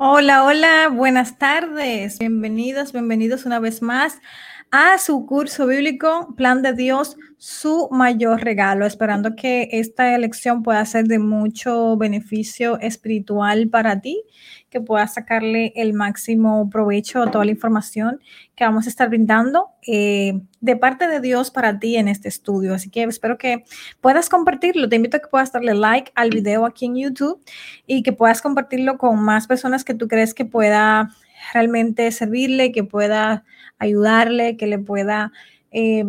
Hola, hola, buenas tardes. Bienvenidos, bienvenidos una vez más a su curso bíblico, Plan de Dios, su mayor regalo, esperando que esta elección pueda ser de mucho beneficio espiritual para ti, que puedas sacarle el máximo provecho a toda la información que vamos a estar brindando eh, de parte de Dios para ti en este estudio. Así que espero que puedas compartirlo. Te invito a que puedas darle like al video aquí en YouTube y que puedas compartirlo con más personas que tú crees que pueda realmente servirle, que pueda ayudarle, que le pueda... Eh,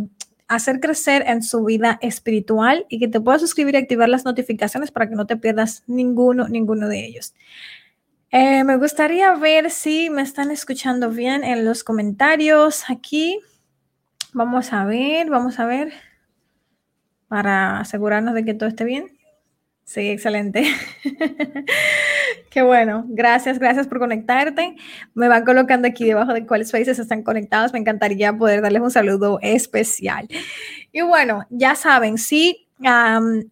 hacer crecer en su vida espiritual y que te puedas suscribir y activar las notificaciones para que no te pierdas ninguno, ninguno de ellos. Eh, me gustaría ver si me están escuchando bien en los comentarios aquí. Vamos a ver, vamos a ver para asegurarnos de que todo esté bien. Sí, excelente. Qué bueno. Gracias, gracias por conectarte. Me van colocando aquí debajo de cuáles países están conectados. Me encantaría poder darles un saludo especial. Y bueno, ya saben, si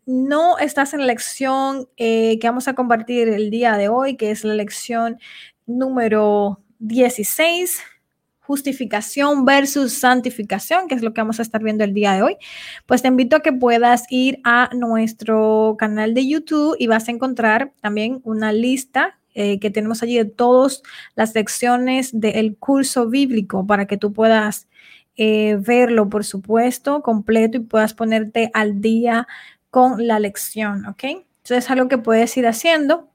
no estás en la lección eh, que vamos a compartir el día de hoy, que es la lección número 16 justificación versus santificación, que es lo que vamos a estar viendo el día de hoy, pues te invito a que puedas ir a nuestro canal de YouTube y vas a encontrar también una lista eh, que tenemos allí de todas las lecciones del curso bíblico para que tú puedas eh, verlo, por supuesto, completo y puedas ponerte al día con la lección, ¿ok? Entonces es algo que puedes ir haciendo.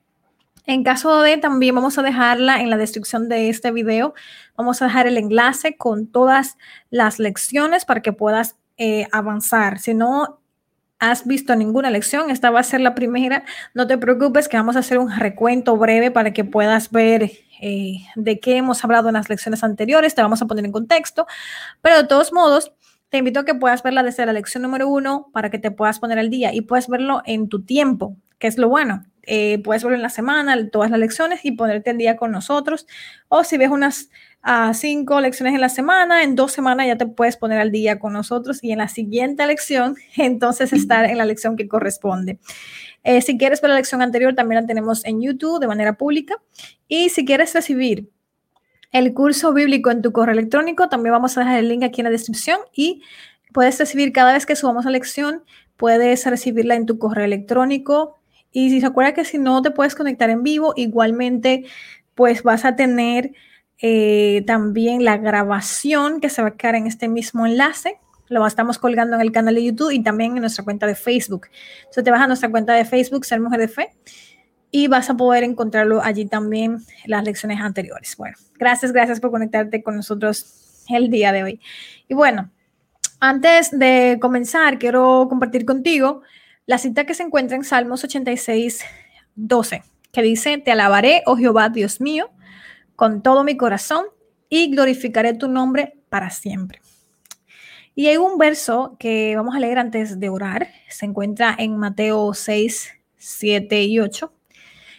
En caso de, también vamos a dejarla en la descripción de este video. Vamos a dejar el enlace con todas las lecciones para que puedas eh, avanzar. Si no has visto ninguna lección, esta va a ser la primera. No te preocupes que vamos a hacer un recuento breve para que puedas ver eh, de qué hemos hablado en las lecciones anteriores. Te vamos a poner en contexto. Pero de todos modos, te invito a que puedas verla desde la lección número uno para que te puedas poner al día y puedes verlo en tu tiempo, que es lo bueno. Eh, puedes verlo en la semana, todas las lecciones y ponerte al día con nosotros. O si ves unas uh, cinco lecciones en la semana, en dos semanas ya te puedes poner al día con nosotros y en la siguiente lección, entonces estar en la lección que corresponde. Eh, si quieres ver la lección anterior, también la tenemos en YouTube de manera pública. Y si quieres recibir el curso bíblico en tu correo electrónico, también vamos a dejar el link aquí en la descripción y puedes recibir cada vez que subamos la lección, puedes recibirla en tu correo electrónico y si se acuerda que si no te puedes conectar en vivo, igualmente pues vas a tener eh, también la grabación que se va a quedar en este mismo enlace. Lo estamos colgando en el canal de YouTube y también en nuestra cuenta de Facebook. Entonces te vas a nuestra cuenta de Facebook, Ser Mujer de Fe, y vas a poder encontrarlo allí también las lecciones anteriores. Bueno, gracias, gracias por conectarte con nosotros el día de hoy. Y bueno, antes de comenzar, quiero compartir contigo la cita que se encuentra en Salmos 86, 12, que dice, te alabaré, oh Jehová, Dios mío, con todo mi corazón y glorificaré tu nombre para siempre. Y hay un verso que vamos a leer antes de orar, se encuentra en Mateo 6, 7 y 8,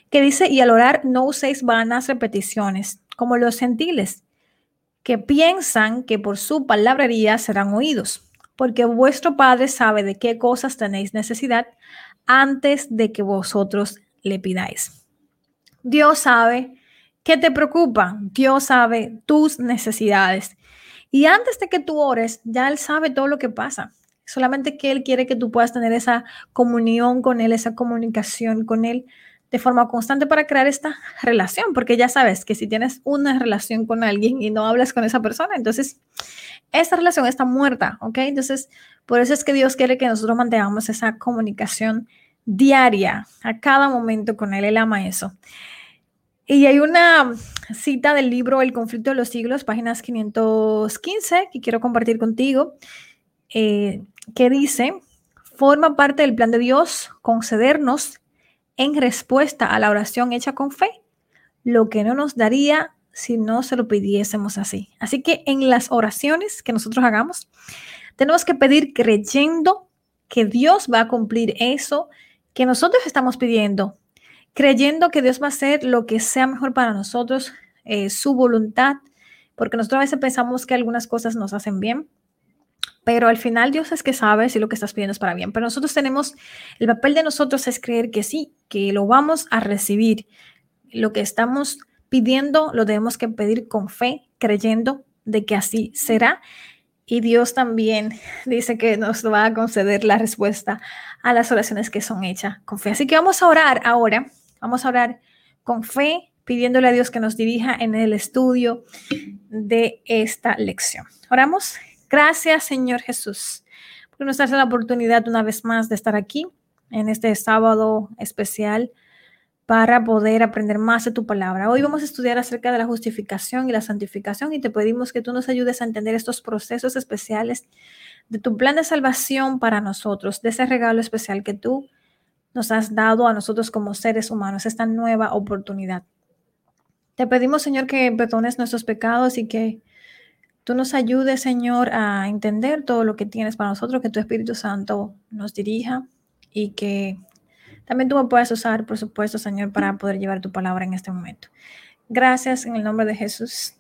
que dice, y al orar no uséis vanas repeticiones, como los gentiles, que piensan que por su palabrería serán oídos porque vuestro Padre sabe de qué cosas tenéis necesidad antes de que vosotros le pidáis. Dios sabe qué te preocupa, Dios sabe tus necesidades. Y antes de que tú ores, ya Él sabe todo lo que pasa. Solamente que Él quiere que tú puedas tener esa comunión con Él, esa comunicación con Él de forma constante para crear esta relación, porque ya sabes que si tienes una relación con alguien y no hablas con esa persona, entonces esta relación está muerta, ¿ok? Entonces, por eso es que Dios quiere que nosotros mantengamos esa comunicación diaria, a cada momento con Él, Él ama eso. Y hay una cita del libro El conflicto de los siglos, páginas 515, que quiero compartir contigo, eh, que dice, forma parte del plan de Dios concedernos en respuesta a la oración hecha con fe lo que no nos daría si no se lo pidiésemos así. Así que en las oraciones que nosotros hagamos, tenemos que pedir creyendo que Dios va a cumplir eso que nosotros estamos pidiendo, creyendo que Dios va a hacer lo que sea mejor para nosotros, eh, su voluntad, porque nosotros a veces pensamos que algunas cosas nos hacen bien, pero al final Dios es que sabe si lo que estás pidiendo es para bien. Pero nosotros tenemos, el papel de nosotros es creer que sí, que lo vamos a recibir, lo que estamos pidiendo, lo tenemos que pedir con fe, creyendo de que así será. Y Dios también dice que nos va a conceder la respuesta a las oraciones que son hechas con fe. Así que vamos a orar ahora, vamos a orar con fe, pidiéndole a Dios que nos dirija en el estudio de esta lección. Oramos. Gracias, Señor Jesús, por nos das la oportunidad una vez más de estar aquí en este sábado especial para poder aprender más de tu palabra. Hoy vamos a estudiar acerca de la justificación y la santificación y te pedimos que tú nos ayudes a entender estos procesos especiales de tu plan de salvación para nosotros, de ese regalo especial que tú nos has dado a nosotros como seres humanos, esta nueva oportunidad. Te pedimos, Señor, que perdones nuestros pecados y que tú nos ayudes, Señor, a entender todo lo que tienes para nosotros, que tu Espíritu Santo nos dirija y que también tú me puedes usar, por supuesto, Señor, para poder llevar tu palabra en este momento. Gracias en el nombre de Jesús.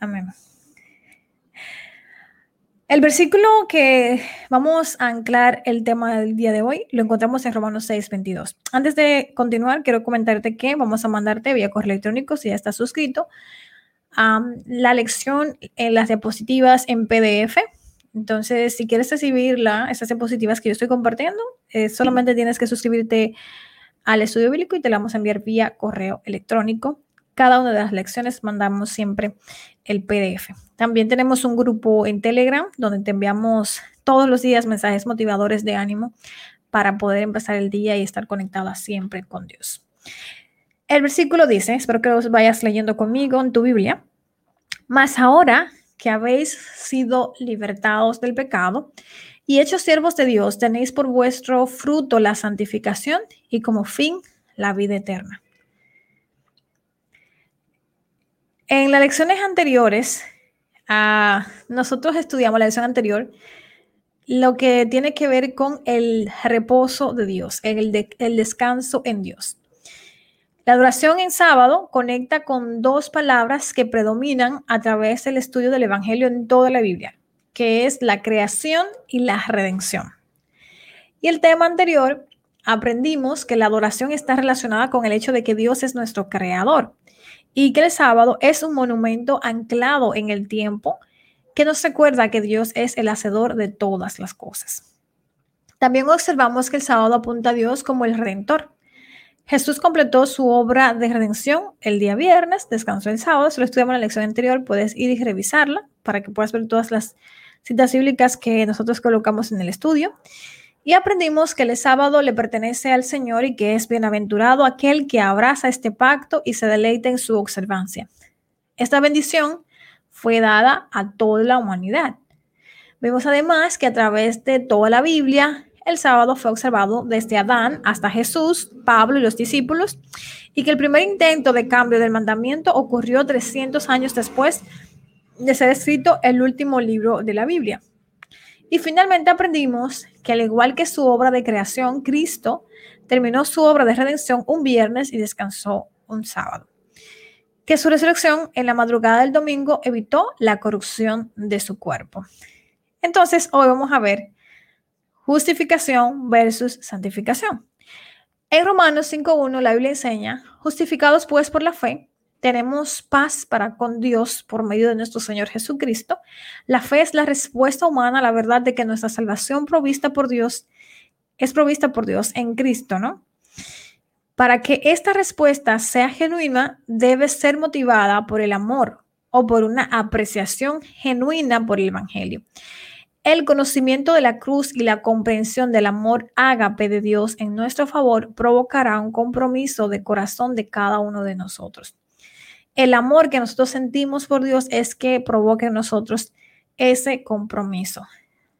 Amén. El versículo que vamos a anclar el tema del día de hoy lo encontramos en Romanos 6, 22. Antes de continuar, quiero comentarte que vamos a mandarte vía correo electrónico, si ya estás suscrito, la lección en las diapositivas en PDF entonces, si quieres recibirla, esas diapositivas que yo estoy compartiendo, eh, solamente tienes que suscribirte al estudio bíblico y te la vamos a enviar vía correo electrónico. Cada una de las lecciones mandamos siempre el PDF. También tenemos un grupo en Telegram donde te enviamos todos los días mensajes motivadores de ánimo para poder empezar el día y estar conectada siempre con Dios. El versículo dice, espero que los vayas leyendo conmigo en tu Biblia, más ahora que habéis sido libertados del pecado y hechos siervos de Dios, tenéis por vuestro fruto la santificación y como fin la vida eterna. En las lecciones anteriores, uh, nosotros estudiamos la lección anterior lo que tiene que ver con el reposo de Dios, el, el descanso en Dios. La adoración en sábado conecta con dos palabras que predominan a través del estudio del Evangelio en toda la Biblia, que es la creación y la redención. Y el tema anterior, aprendimos que la adoración está relacionada con el hecho de que Dios es nuestro creador y que el sábado es un monumento anclado en el tiempo que nos recuerda que Dios es el hacedor de todas las cosas. También observamos que el sábado apunta a Dios como el redentor Jesús completó su obra de redención el día viernes, descansó el sábado. Si lo estudiamos en la lección anterior, puedes ir y revisarla para que puedas ver todas las citas bíblicas que nosotros colocamos en el estudio. Y aprendimos que el sábado le pertenece al Señor y que es bienaventurado aquel que abraza este pacto y se deleita en su observancia. Esta bendición fue dada a toda la humanidad. Vemos además que a través de toda la Biblia, el sábado fue observado desde Adán hasta Jesús, Pablo y los discípulos, y que el primer intento de cambio del mandamiento ocurrió 300 años después de ser escrito el último libro de la Biblia. Y finalmente aprendimos que al igual que su obra de creación, Cristo terminó su obra de redención un viernes y descansó un sábado. Que su resurrección en la madrugada del domingo evitó la corrupción de su cuerpo. Entonces, hoy vamos a ver Justificación versus santificación. En Romanos 5.1 la Biblia enseña, justificados pues por la fe, tenemos paz para con Dios por medio de nuestro Señor Jesucristo. La fe es la respuesta humana a la verdad de que nuestra salvación provista por Dios es provista por Dios en Cristo, ¿no? Para que esta respuesta sea genuina, debe ser motivada por el amor o por una apreciación genuina por el Evangelio. El conocimiento de la cruz y la comprensión del amor ágape de Dios en nuestro favor provocará un compromiso de corazón de cada uno de nosotros. El amor que nosotros sentimos por Dios es que provoque en nosotros ese compromiso.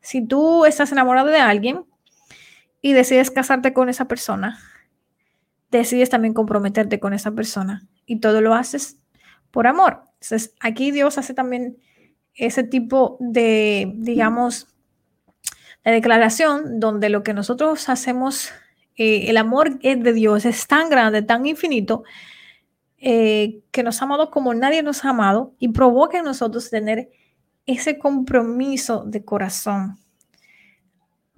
Si tú estás enamorado de alguien y decides casarte con esa persona, decides también comprometerte con esa persona y todo lo haces por amor. Entonces, aquí Dios hace también ese tipo de, digamos, de declaración donde lo que nosotros hacemos, eh, el amor de Dios es tan grande, tan infinito, eh, que nos ha amado como nadie nos ha amado y provoca en nosotros tener ese compromiso de corazón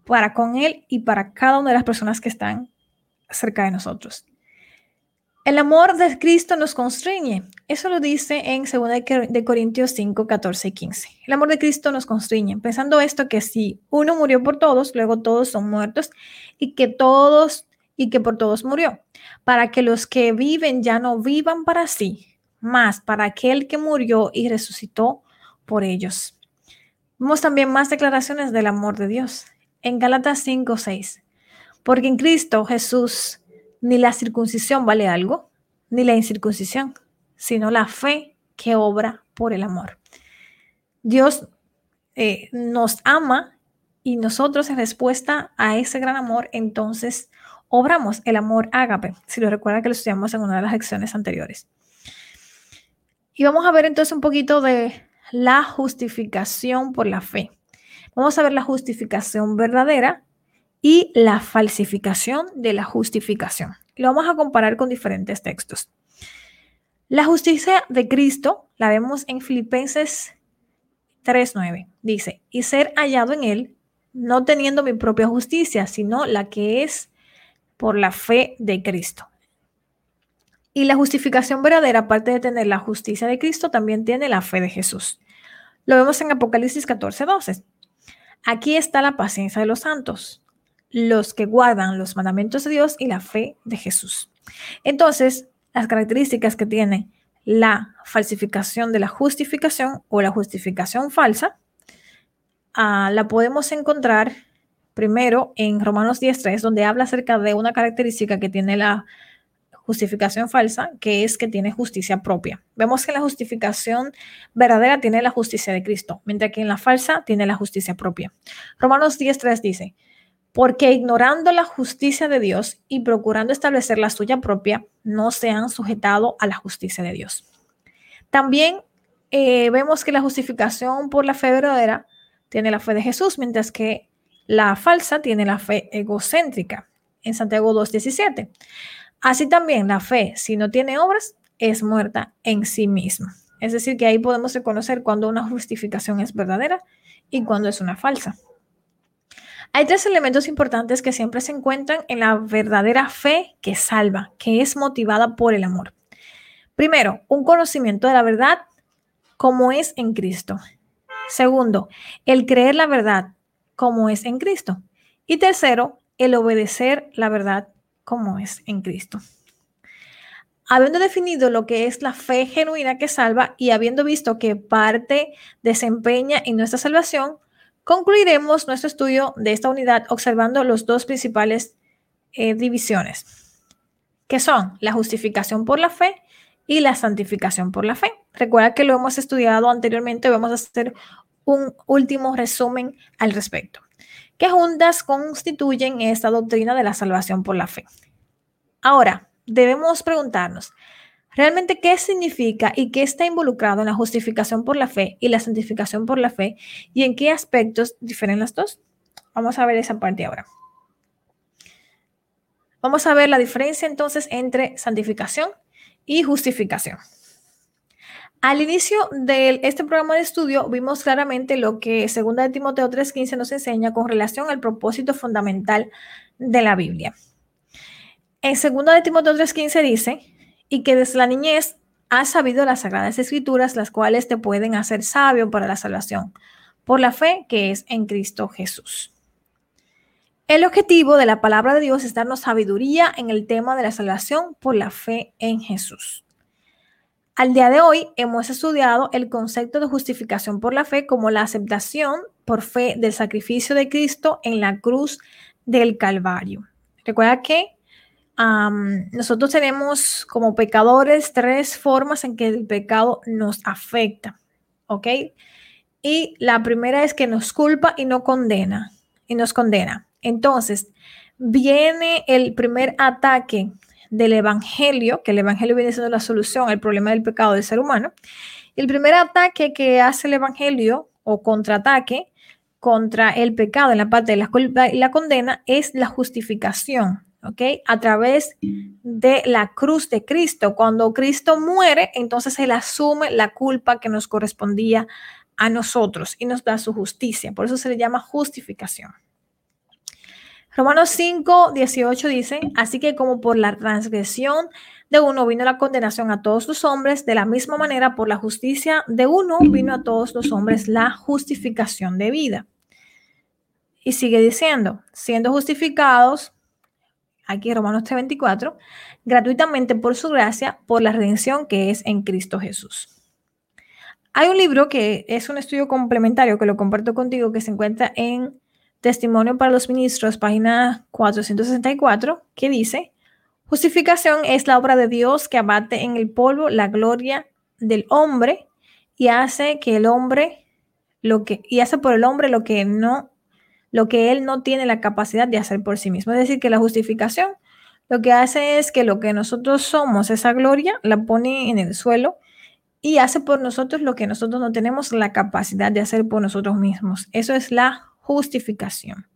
para con Él y para cada una de las personas que están cerca de nosotros. El amor de Cristo nos constriñe. Eso lo dice en 2 de Corintios 5, 14 y 15. El amor de Cristo nos constriñe, pensando esto que si uno murió por todos, luego todos son muertos y que todos y que por todos murió, para que los que viven ya no vivan para sí, más para aquel que murió y resucitó por ellos. Vemos también más declaraciones del amor de Dios en Gálatas 5, 6. Porque en Cristo Jesús ni la circuncisión vale algo, ni la incircuncisión, sino la fe que obra por el amor. Dios eh, nos ama y nosotros en respuesta a ese gran amor, entonces obramos el amor ágape, si lo recuerda que lo estudiamos en una de las lecciones anteriores. Y vamos a ver entonces un poquito de la justificación por la fe. Vamos a ver la justificación verdadera y la falsificación de la justificación. Lo vamos a comparar con diferentes textos. La justicia de Cristo la vemos en Filipenses 3:9. Dice, y ser hallado en él, no teniendo mi propia justicia, sino la que es por la fe de Cristo. Y la justificación verdadera, aparte de tener la justicia de Cristo, también tiene la fe de Jesús. Lo vemos en Apocalipsis 14:12. Aquí está la paciencia de los santos, los que guardan los mandamientos de Dios y la fe de Jesús. Entonces, las características que tiene la falsificación de la justificación o la justificación falsa, ah, la podemos encontrar primero en Romanos 10.3, donde habla acerca de una característica que tiene la justificación falsa, que es que tiene justicia propia. Vemos que la justificación verdadera tiene la justicia de Cristo, mientras que en la falsa tiene la justicia propia. Romanos 10.3 dice, porque ignorando la justicia de Dios y procurando establecer la suya propia, no se han sujetado a la justicia de Dios. También eh, vemos que la justificación por la fe verdadera tiene la fe de Jesús, mientras que la falsa tiene la fe egocéntrica en Santiago 2.17. Así también la fe, si no tiene obras, es muerta en sí misma. Es decir, que ahí podemos reconocer cuando una justificación es verdadera y cuando es una falsa. Hay tres elementos importantes que siempre se encuentran en la verdadera fe que salva, que es motivada por el amor. Primero, un conocimiento de la verdad como es en Cristo. Segundo, el creer la verdad como es en Cristo. Y tercero, el obedecer la verdad como es en Cristo. Habiendo definido lo que es la fe genuina que salva y habiendo visto que parte desempeña en nuestra salvación, Concluiremos nuestro estudio de esta unidad observando los dos principales eh, divisiones, que son la justificación por la fe y la santificación por la fe. Recuerda que lo hemos estudiado anteriormente, vamos a hacer un último resumen al respecto, que juntas constituyen esta doctrina de la salvación por la fe. Ahora, debemos preguntarnos, Realmente, ¿qué significa y qué está involucrado en la justificación por la fe y la santificación por la fe? ¿Y en qué aspectos difieren las dos? Vamos a ver esa parte ahora. Vamos a ver la diferencia entonces entre santificación y justificación. Al inicio de este programa de estudio vimos claramente lo que 2 de Timoteo 3:15 nos enseña con relación al propósito fundamental de la Biblia. En 2 de Timoteo 3:15 dice, y que desde la niñez has sabido las sagradas escrituras, las cuales te pueden hacer sabio para la salvación, por la fe que es en Cristo Jesús. El objetivo de la palabra de Dios es darnos sabiduría en el tema de la salvación por la fe en Jesús. Al día de hoy hemos estudiado el concepto de justificación por la fe como la aceptación por fe del sacrificio de Cristo en la cruz del Calvario. Recuerda que nosotros tenemos como pecadores tres formas en que el pecado nos afecta, ¿ok? Y la primera es que nos culpa y no condena, y nos condena. Entonces, viene el primer ataque del Evangelio, que el Evangelio viene siendo la solución al problema del pecado del ser humano. El primer ataque que hace el Evangelio o contraataque contra el pecado en la parte de la culpa y la condena es la justificación. ¿Ok? A través de la cruz de Cristo. Cuando Cristo muere, entonces Él asume la culpa que nos correspondía a nosotros y nos da su justicia. Por eso se le llama justificación. Romanos 5, 18 dice, así que como por la transgresión de uno vino la condenación a todos los hombres, de la misma manera por la justicia de uno vino a todos los hombres la justificación de vida. Y sigue diciendo, siendo justificados, aquí Romanos 3:24, gratuitamente por su gracia, por la redención que es en Cristo Jesús. Hay un libro que es un estudio complementario que lo comparto contigo que se encuentra en Testimonio para los Ministros, página 464, que dice, justificación es la obra de Dios que abate en el polvo la gloria del hombre y hace que el hombre lo que y hace por el hombre lo que no lo que él no tiene la capacidad de hacer por sí mismo. Es decir, que la justificación lo que hace es que lo que nosotros somos, esa gloria, la pone en el suelo y hace por nosotros lo que nosotros no tenemos la capacidad de hacer por nosotros mismos. Eso es la justificación.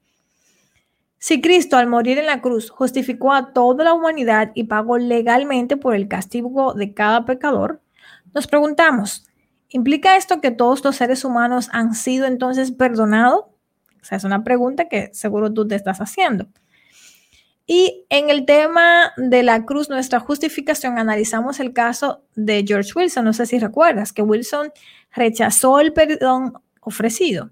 Si Cristo al morir en la cruz justificó a toda la humanidad y pagó legalmente por el castigo de cada pecador, nos preguntamos, ¿implica esto que todos los seres humanos han sido entonces perdonados? O sea, es una pregunta que seguro tú te estás haciendo. Y en el tema de la cruz, nuestra justificación, analizamos el caso de George Wilson. No sé si recuerdas que Wilson rechazó el perdón ofrecido.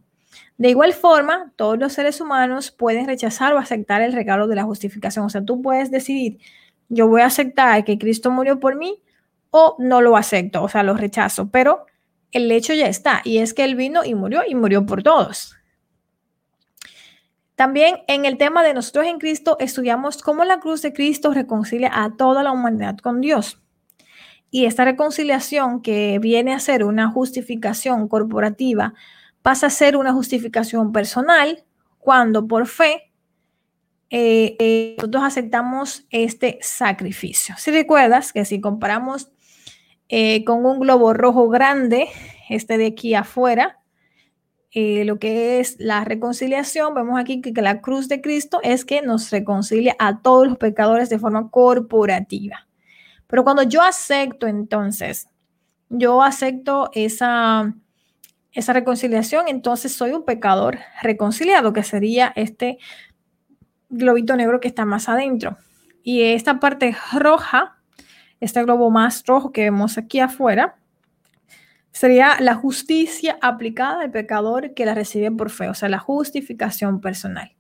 De igual forma, todos los seres humanos pueden rechazar o aceptar el regalo de la justificación. O sea, tú puedes decidir, yo voy a aceptar que Cristo murió por mí o no lo acepto, o sea, lo rechazo. Pero el hecho ya está, y es que Él vino y murió y murió por todos. También en el tema de nosotros en Cristo estudiamos cómo la cruz de Cristo reconcilia a toda la humanidad con Dios. Y esta reconciliación que viene a ser una justificación corporativa pasa a ser una justificación personal cuando por fe eh, eh, nosotros aceptamos este sacrificio. Si recuerdas que si comparamos eh, con un globo rojo grande, este de aquí afuera, lo que es la reconciliación, vemos aquí que, que, la cruz de Cristo es que nos reconcilia a todos los pecadores de forma corporativa. Pero cuando yo acepto entonces, yo acepto esa, esa reconciliación, entonces soy un pecador reconciliado, que sería este globito negro que está más adentro. Y esta parte roja, este globo más rojo que vemos aquí afuera, sería la justicia aplicada al pecador que la recibe por fe, o sea, la justificación personal.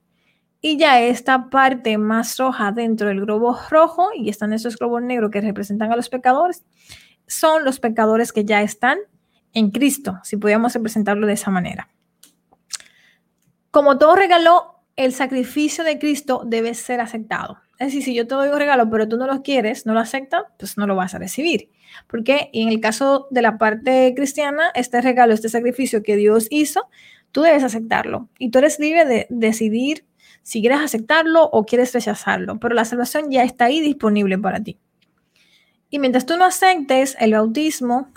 Y ya esta parte más roja dentro del globo rojo, y están esos globos negros que representan a los pecadores, son los pecadores que ya están en Cristo, si pudiéramos representarlo de esa manera. Como todo regalo, el sacrificio de Cristo debe ser aceptado. Es decir, si yo te doy un regalo, pero tú no lo quieres, no lo aceptas, pues no lo vas a recibir. Porque en el caso de la parte cristiana, este regalo, este sacrificio que Dios hizo, tú debes aceptarlo. Y tú eres libre de decidir si quieres aceptarlo o quieres rechazarlo. Pero la salvación ya está ahí disponible para ti. Y mientras tú no aceptes el bautismo,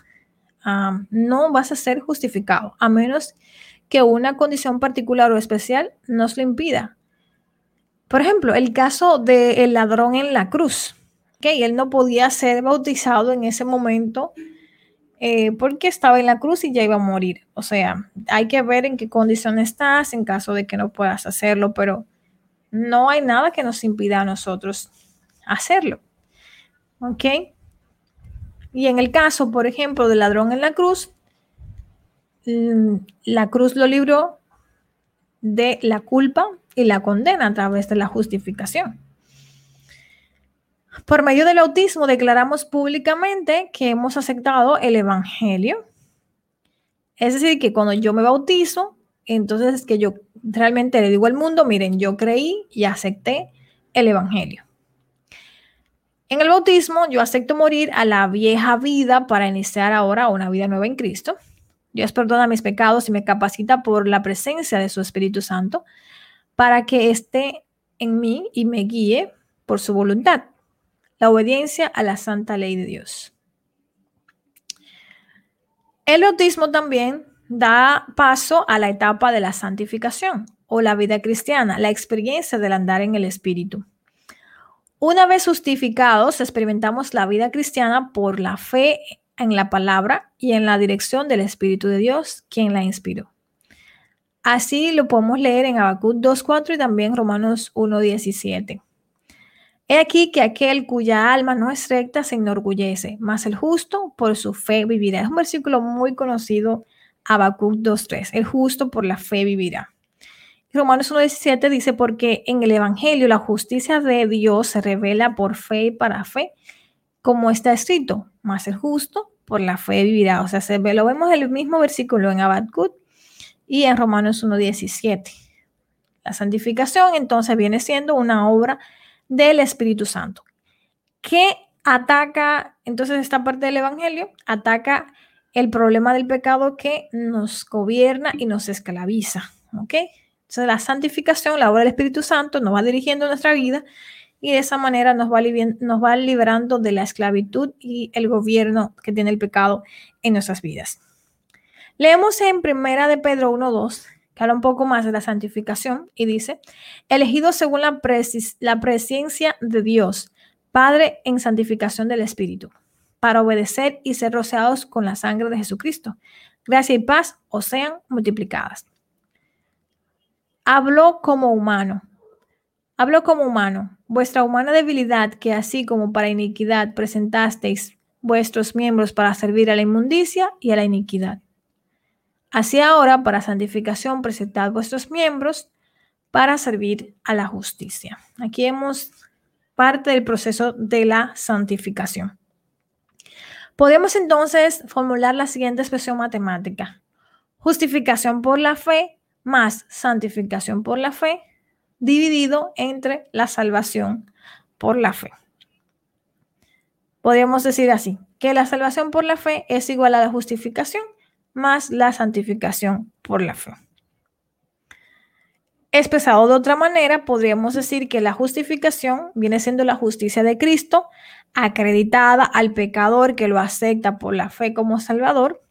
no vas a ser justificado, a menos que una condición particular o especial nos lo impida. Por ejemplo, el caso del ladrón en la cruz, que él no podía ser bautizado en ese momento eh, porque estaba en la cruz y ya iba a morir. O sea, hay que ver en qué condición estás en caso de que no puedas hacerlo, pero no hay nada que nos impida a nosotros hacerlo. ¿Ok? Y en el caso, por ejemplo, del ladrón en la cruz, mm, la cruz lo libró de la culpa y la condena a través de la justificación. Por medio del autismo declaramos públicamente que hemos aceptado el Evangelio. Es decir, que cuando yo me bautizo, entonces es que yo realmente le digo al mundo, miren, yo creí y acepté el Evangelio. En el bautismo yo acepto morir a la vieja vida para iniciar ahora una vida nueva en Cristo. Dios perdona mis pecados y me capacita por la presencia de su Espíritu Santo para que esté en mí y me guíe por su voluntad. La obediencia a la santa ley de Dios. El bautismo también da paso a la etapa de la santificación o la vida cristiana, la experiencia del andar en el Espíritu. Una vez justificados, experimentamos la vida cristiana por la fe en la palabra y en la dirección del Espíritu de Dios, quien la inspiró. Así lo podemos leer en Habacuc 2.4 y también Romanos 1.17. He aquí que aquel cuya alma no es recta se enorgullece, mas el justo por su fe vivirá. Es un versículo muy conocido, Habacuc 2.3. El justo por la fe vivirá. Romanos 1.17 dice, porque en el Evangelio la justicia de Dios se revela por fe y para fe, como está escrito, mas el justo por la fe vivirá. O sea, lo vemos en el mismo versículo en Habacuc y en Romanos 1.17. La santificación entonces viene siendo una obra del Espíritu Santo. ¿Qué ataca entonces esta parte del Evangelio? Ataca el problema del pecado que nos gobierna y nos esclaviza. ¿Ok? Entonces la santificación, la obra del Espíritu Santo, nos va dirigiendo nuestra vida y de esa manera nos va, nos va liberando de la esclavitud y el gobierno que tiene el pecado en nuestras vidas. Leemos en Primera de Pedro 1.2, que habla un poco más de la santificación, y dice, elegido según la, la presencia de Dios, Padre en santificación del Espíritu, para obedecer y ser rociados con la sangre de Jesucristo. Gracia y paz os sean multiplicadas. Habló como humano. Habló como humano. Vuestra humana debilidad, que así como para iniquidad presentasteis vuestros miembros para servir a la inmundicia y a la iniquidad Así ahora, para santificación, presentad vuestros miembros para servir a la justicia. Aquí vemos parte del proceso de la santificación. Podemos entonces formular la siguiente expresión matemática. Justificación por la fe más santificación por la fe dividido entre la salvación por la fe. Podríamos decir así, que la salvación por la fe es igual a la justificación más la santificación por la fe. Expresado de otra manera, podríamos decir que la justificación viene siendo la justicia de Cristo, acreditada al pecador que lo acepta por la fe como Salvador,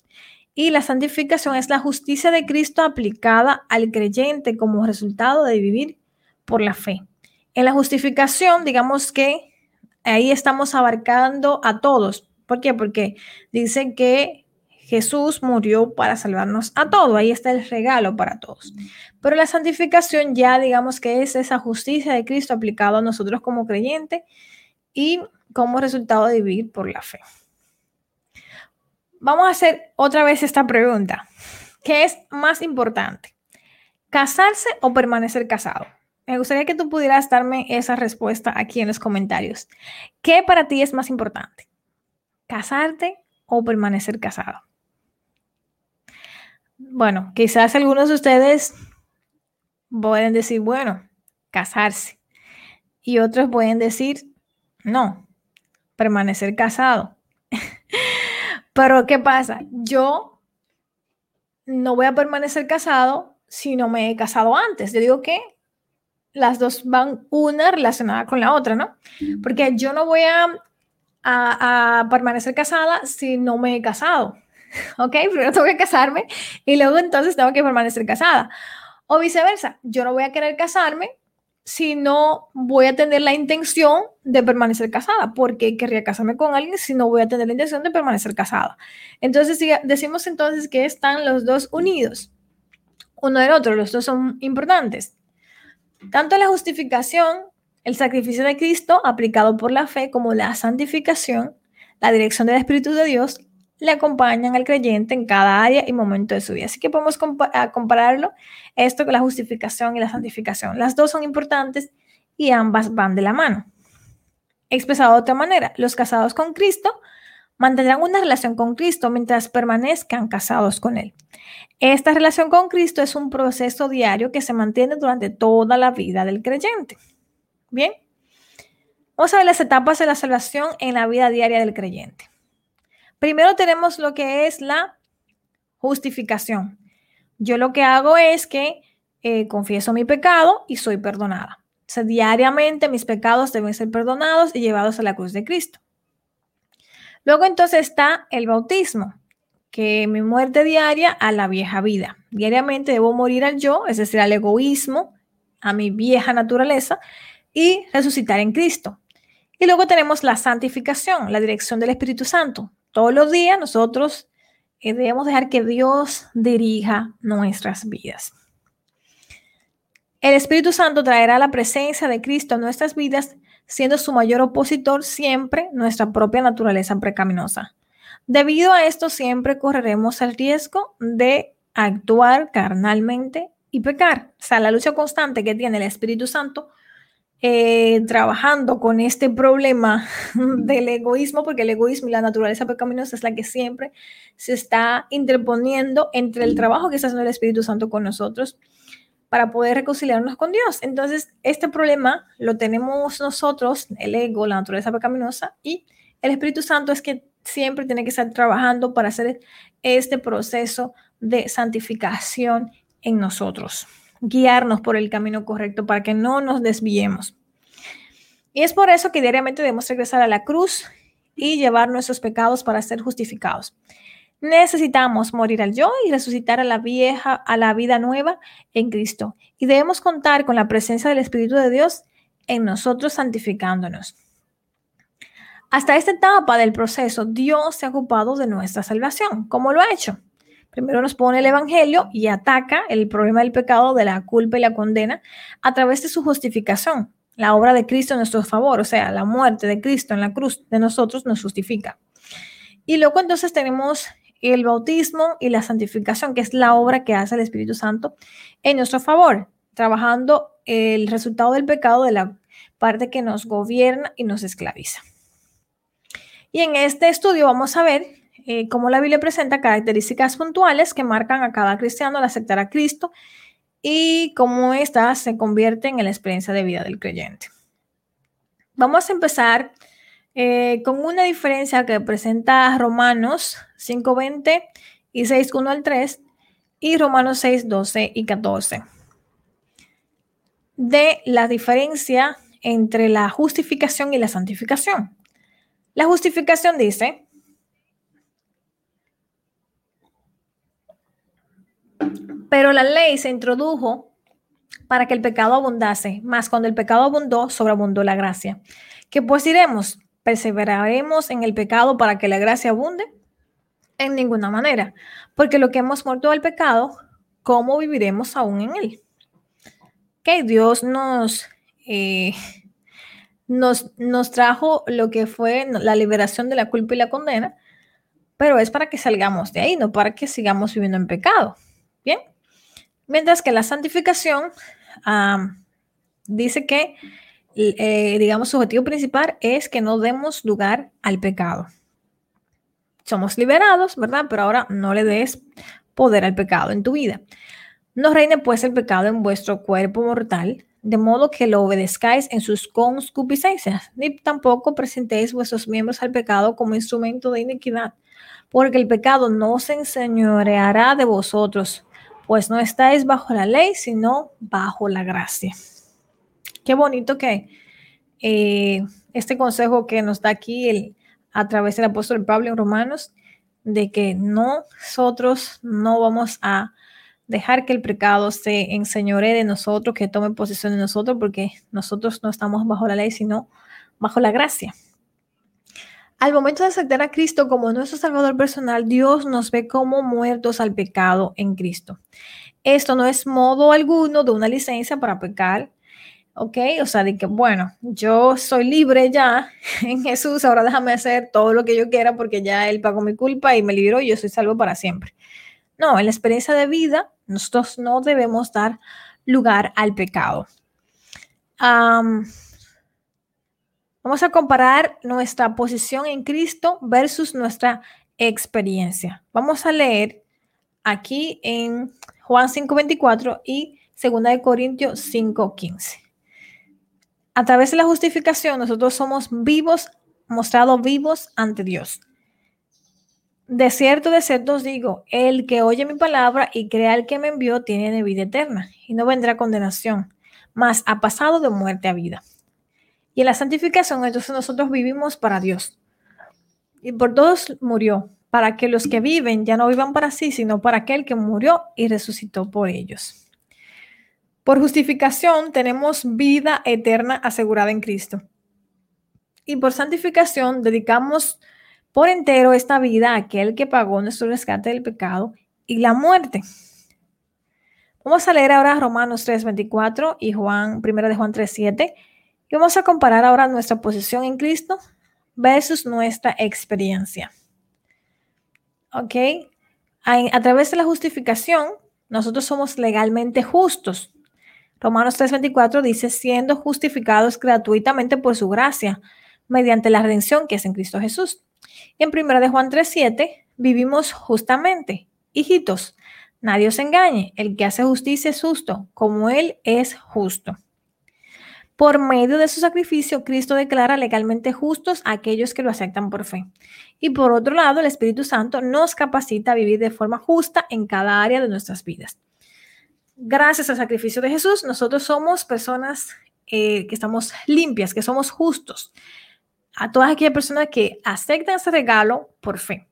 y la santificación es la justicia de Cristo aplicada al creyente como resultado de vivir por la fe. En la justificación, digamos que ahí estamos abarcando a todos. ¿Por qué? Porque dice que Jesús murió para salvarnos a todos. Ahí está el regalo para todos. Pero la santificación ya digamos que es esa justicia de Cristo aplicada a nosotros como creyentes y como resultado de vivir por la fe. Vamos a hacer otra vez esta pregunta. ¿Qué es más importante? ¿Casarse o permanecer casado? Me gustaría que tú pudieras darme esa respuesta aquí en los comentarios. ¿Qué para ti es más importante? ¿Casarte o permanecer casado? Bueno, quizás algunos de ustedes pueden decir, bueno, casarse. Y otros pueden decir, no, permanecer casado. Pero ¿qué pasa? Yo no voy a permanecer casado si no me he casado antes. Yo digo que las dos van una relacionada con la otra, ¿no? Porque yo no voy a, a, a permanecer casada si no me he casado. ¿Ok? Primero tengo que casarme y luego entonces tengo que permanecer casada. O viceversa, yo no voy a querer casarme si no voy a tener la intención de permanecer casada. porque querría casarme con alguien si no voy a tener la intención de permanecer casada? Entonces decimos entonces que están los dos unidos, uno del otro, los dos son importantes. Tanto la justificación, el sacrificio de Cristo aplicado por la fe, como la santificación, la dirección del Espíritu de Dios, le acompañan al creyente en cada área y momento de su vida. Así que podemos compararlo esto con la justificación y la santificación. Las dos son importantes y ambas van de la mano. Expresado de otra manera, los casados con Cristo mantendrán una relación con Cristo mientras permanezcan casados con Él. Esta relación con Cristo es un proceso diario que se mantiene durante toda la vida del creyente. Bien, vamos a ver las etapas de la salvación en la vida diaria del creyente. Primero tenemos lo que es la justificación. Yo lo que hago es que eh, confieso mi pecado y soy perdonada. O diariamente mis pecados deben ser perdonados y llevados a la cruz de Cristo. Luego entonces está el bautismo, que mi muerte diaria a la vieja vida. Diariamente debo morir al yo, es decir, al egoísmo, a mi vieja naturaleza y resucitar en Cristo. Y luego tenemos la santificación, la dirección del Espíritu Santo, todos los días nosotros eh, debemos dejar que Dios dirija nuestras vidas. El Espíritu Santo traerá la presencia de Cristo en nuestras vidas, siendo su mayor opositor siempre nuestra propia naturaleza precaminosa. Debido a esto, siempre correremos el riesgo de actuar carnalmente y pecar. O sea, la lucha constante que tiene el Espíritu Santo eh, trabajando con este problema del egoísmo, porque el egoísmo y la naturaleza pecaminosa es la que siempre se está interponiendo entre el trabajo que está haciendo el Espíritu Santo con nosotros para poder reconciliarnos con Dios. Entonces, este problema lo tenemos nosotros, el ego, la naturaleza pecaminosa, y el Espíritu Santo es que siempre tiene que estar trabajando para hacer este proceso de santificación en nosotros guiarnos por el camino correcto para que no nos desviemos. Y es por eso que diariamente debemos regresar a la cruz y llevar nuestros pecados para ser justificados. Necesitamos morir al yo y resucitar a la vieja, a la vida nueva en Cristo. Y debemos contar con la presencia del Espíritu de Dios en nosotros santificándonos. Hasta esta etapa del proceso, Dios se ha ocupado de nuestra salvación. ¿Cómo lo ha hecho? Primero nos pone el Evangelio y ataca el problema del pecado, de la culpa y la condena a través de su justificación. La obra de Cristo en nuestro favor, o sea, la muerte de Cristo en la cruz de nosotros nos justifica. Y luego entonces tenemos el bautismo y la santificación, que es la obra que hace el Espíritu Santo en nuestro favor, trabajando el resultado del pecado de la parte que nos gobierna y nos esclaviza. Y en este estudio vamos a ver eh, como la Biblia presenta características puntuales que marcan a cada cristiano al aceptar a Cristo y cómo ésta se convierte en la experiencia de vida del creyente. Vamos a empezar eh, con una diferencia que presenta Romanos 5.20 y 6.1 al 3 y Romanos 6, 12 y 14. De la diferencia entre la justificación y la santificación. La justificación dice, Pero la ley se introdujo para que el pecado abundase, más cuando el pecado abundó, sobreabundó la gracia. ¿Qué pues diremos? ¿Perseveraremos en el pecado para que la gracia abunde? En ninguna manera, porque lo que hemos muerto al pecado, ¿cómo viviremos aún en él? Que Dios nos, eh, nos, nos trajo lo que fue la liberación de la culpa y la condena, pero es para que salgamos de ahí, no para que sigamos viviendo en pecado. Bien. Mientras que la santificación dice que, eh, digamos, su objetivo principal es que no demos lugar al pecado. Somos liberados, ¿verdad? Pero ahora no le des poder al pecado en tu vida. No reine pues el pecado en vuestro cuerpo mortal, de modo que lo obedezcáis en sus concupiscencias, ni tampoco presentéis vuestros miembros al pecado como instrumento de iniquidad, porque el pecado no se enseñoreará de vosotros, pues no estáis bajo la ley, sino bajo la gracia. Qué bonito que eh, este consejo que nos da aquí el, a través del apóstol Pablo en Romanos, de que nosotros no vamos a dejar que el pecado se enseñore de nosotros, que tome posesión de nosotros, porque nosotros no estamos bajo la ley, sino bajo la gracia. Al momento de aceptar a Cristo como nuestro Salvador personal, Dios nos ve como muertos al pecado en Cristo. Esto no es modo alguno de una licencia para pecar, ¿ok? O sea, de que, bueno, yo soy libre ya en Jesús, ahora déjame hacer todo lo que yo quiera porque ya Él pagó mi culpa y me libró y yo soy salvo para siempre. No, en la experiencia de vida, nosotros no debemos dar lugar al pecado. Vamos a comparar nuestra posición en Cristo versus nuestra experiencia. Vamos a leer aquí en Juan 5:24 y 2 Corintios 5:15. A través de la justificación, nosotros somos vivos, mostrados vivos ante Dios. De cierto, de cierto os digo, el que oye mi palabra y crea al que me envió tiene vida eterna y no vendrá condenación, mas ha pasado de muerte a vida. Y en la santificación, entonces nosotros vivimos para Dios. Y por todos murió, para que los que viven ya no vivan para sí, sino para aquel que murió y resucitó por ellos. Por justificación tenemos vida eterna asegurada en Cristo. Y por santificación dedicamos por entero esta vida a aquel que pagó nuestro rescate del pecado y la muerte. Vamos a leer ahora Romanos 3:24 y Juan, 1 de Juan 3:7 vamos a comparar ahora nuestra posición en Cristo versus nuestra experiencia. ¿Ok? A, a través de la justificación, nosotros somos legalmente justos. Romanos 3:24 dice, siendo justificados gratuitamente por su gracia, mediante la redención que es en Cristo Jesús. Y en 1 de Juan 3:7, vivimos justamente. Hijitos, nadie os engañe, el que hace justicia es justo, como Él es justo. Por medio de su sacrificio, Cristo declara legalmente justos a aquellos que lo aceptan por fe. Y por otro lado, el Espíritu Santo nos capacita a vivir de forma justa en cada área de nuestras vidas. Gracias al sacrificio de Jesús, nosotros somos personas eh, que estamos limpias, que somos justos. A todas aquellas personas que aceptan ese regalo por fe.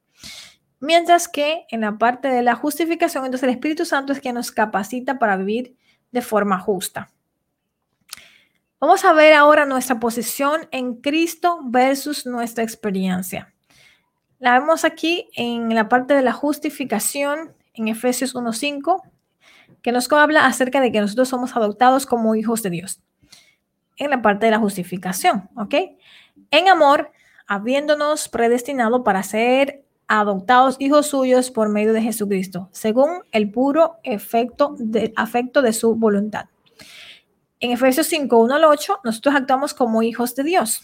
Mientras que en la parte de la justificación, entonces el Espíritu Santo es quien nos capacita para vivir de forma justa. Vamos a ver ahora nuestra posición en Cristo versus nuestra experiencia. La vemos aquí en la parte de la justificación en Efesios 1.5, que nos habla acerca de que nosotros somos adoptados como hijos de Dios. En la parte de la justificación, ¿ok? En amor, habiéndonos predestinado para ser adoptados hijos suyos por medio de Jesucristo, según el puro efecto de, afecto de su voluntad en Efesios 5, 1 al 8, nosotros actuamos como hijos de Dios.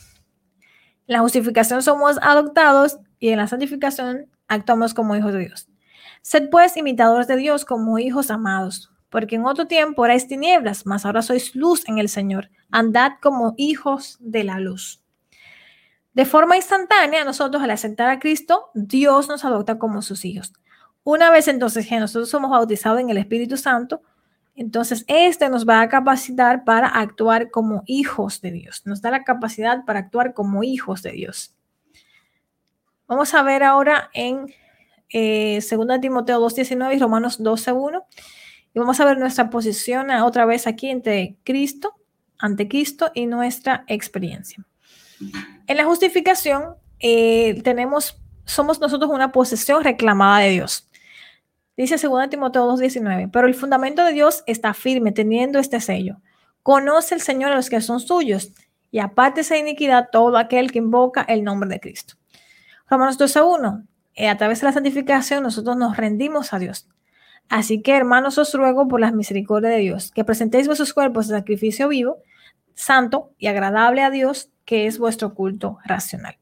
En la justificación somos adoptados y en la santificación actuamos como hijos de Dios. Sed pues imitadores de Dios como hijos amados, porque en otro tiempo erais tinieblas, mas ahora sois luz en el Señor. Andad como hijos de la luz. De forma instantánea, nosotros al aceptar a Cristo, Dios nos adopta como sus hijos. Una vez entonces que nosotros somos bautizados en el Espíritu Santo, entonces, este nos va a capacitar para actuar como hijos de Dios. Nos da la capacidad para actuar como hijos de Dios. Vamos a ver ahora en eh, 2 Timoteo 2.19 y Romanos 12.1. Y vamos a ver nuestra posición otra vez aquí entre Cristo, ante Cristo y nuestra experiencia. En la justificación eh, tenemos, somos nosotros una posesión reclamada de Dios. Dice 2 Timoteo 2.19, pero el fundamento de Dios está firme teniendo este sello. Conoce el Señor a los que son suyos y aparte esa iniquidad todo aquel que invoca el nombre de Cristo. Romanos 12.1, eh, a través de la santificación nosotros nos rendimos a Dios. Así que hermanos os ruego por las misericordias de Dios que presentéis vuestros cuerpos de sacrificio vivo, santo y agradable a Dios, que es vuestro culto racional.